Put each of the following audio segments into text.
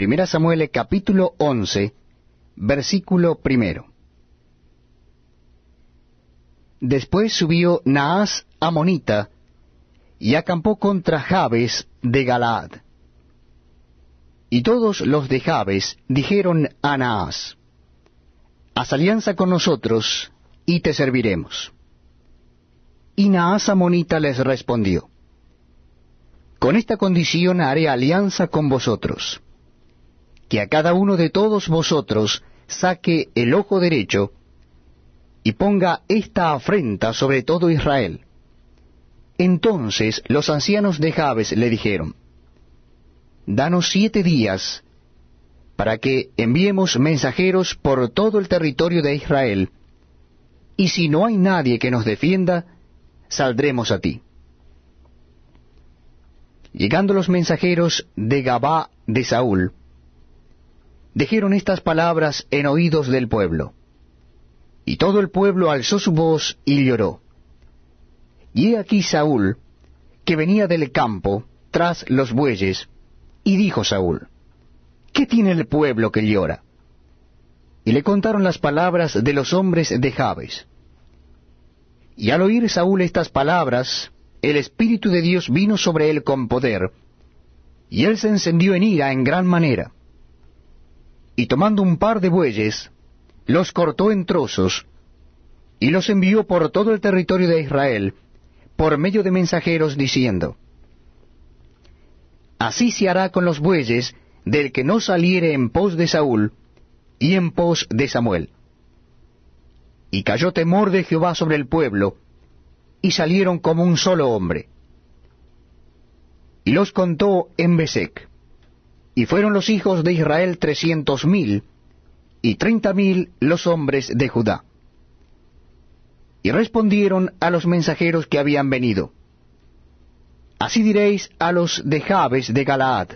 Primera Samuel capítulo 11, versículo primero. Después subió Naas Amonita y acampó contra Jabes de Galaad. Y todos los de Jabes dijeron a Naas, Haz alianza con nosotros y te serviremos. Y Naas Amonita les respondió, Con esta condición haré alianza con vosotros, que a cada uno de todos vosotros saque el ojo derecho, y ponga esta afrenta sobre todo Israel. Entonces los ancianos de Jabes le dijeron, Danos siete días para que enviemos mensajeros por todo el territorio de Israel, y si no hay nadie que nos defienda, saldremos a ti. Llegando los mensajeros de Gabá de Saúl, dijeron estas palabras en oídos del pueblo. Y todo el pueblo alzó su voz y lloró. Y he aquí Saúl, que venía del campo, tras los bueyes, y dijo Saúl, ¿qué tiene el pueblo que llora? Y le contaron las palabras de los hombres de Jabes. Y al oír Saúl estas palabras, el Espíritu de Dios vino sobre él con poder, y él se encendió en ira en gran manera. Y tomando un par de bueyes, los cortó en trozos, y los envió por todo el territorio de Israel, por medio de mensajeros, diciendo, Así se hará con los bueyes del que no saliere en pos de Saúl y en pos de Samuel. Y cayó temor de Jehová sobre el pueblo, y salieron como un solo hombre. Y los contó en Besec, y fueron los hijos de Israel trescientos mil, y treinta mil los hombres de Judá. Y respondieron a los mensajeros que habían venido. Así diréis a los de Jabes de Galaad,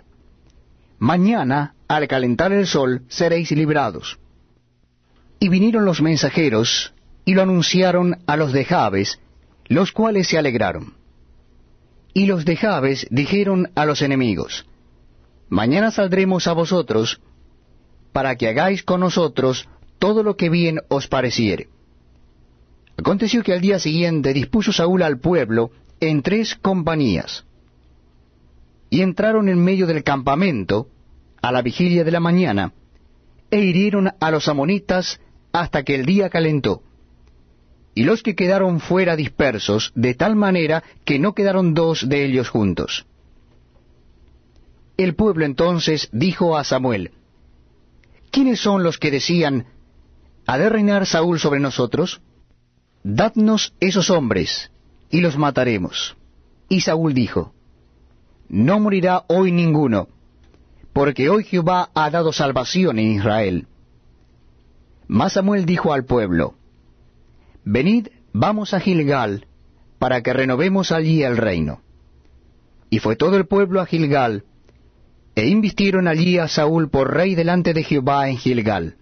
Mañana, al calentar el sol, seréis librados. Y vinieron los mensajeros, y lo anunciaron a los de Jabes, los cuales se alegraron. Y los de Jabes dijeron a los enemigos, Mañana saldremos a vosotros, para que hagáis con nosotros todo lo que bien os pareciere. Aconteció que al día siguiente dispuso Saúl al pueblo en tres compañías, y entraron en medio del campamento a la vigilia de la mañana, e hirieron a los amonitas hasta que el día calentó. Y los que quedaron fuera dispersos, de tal manera que no quedaron dos de ellos juntos. El pueblo entonces dijo a Samuel, ¿quiénes son los que decían, ¿ha de reinar Saúl sobre nosotros? Dadnos esos hombres, y los mataremos. Y Saúl dijo, No morirá hoy ninguno, porque hoy Jehová ha dado salvación en Israel. Mas Samuel dijo al pueblo, Venid, vamos a Gilgal, para que renovemos allí el reino. Y fue todo el pueblo a Gilgal, e invistieron allí a Saúl por rey delante de Jehová en Gilgal.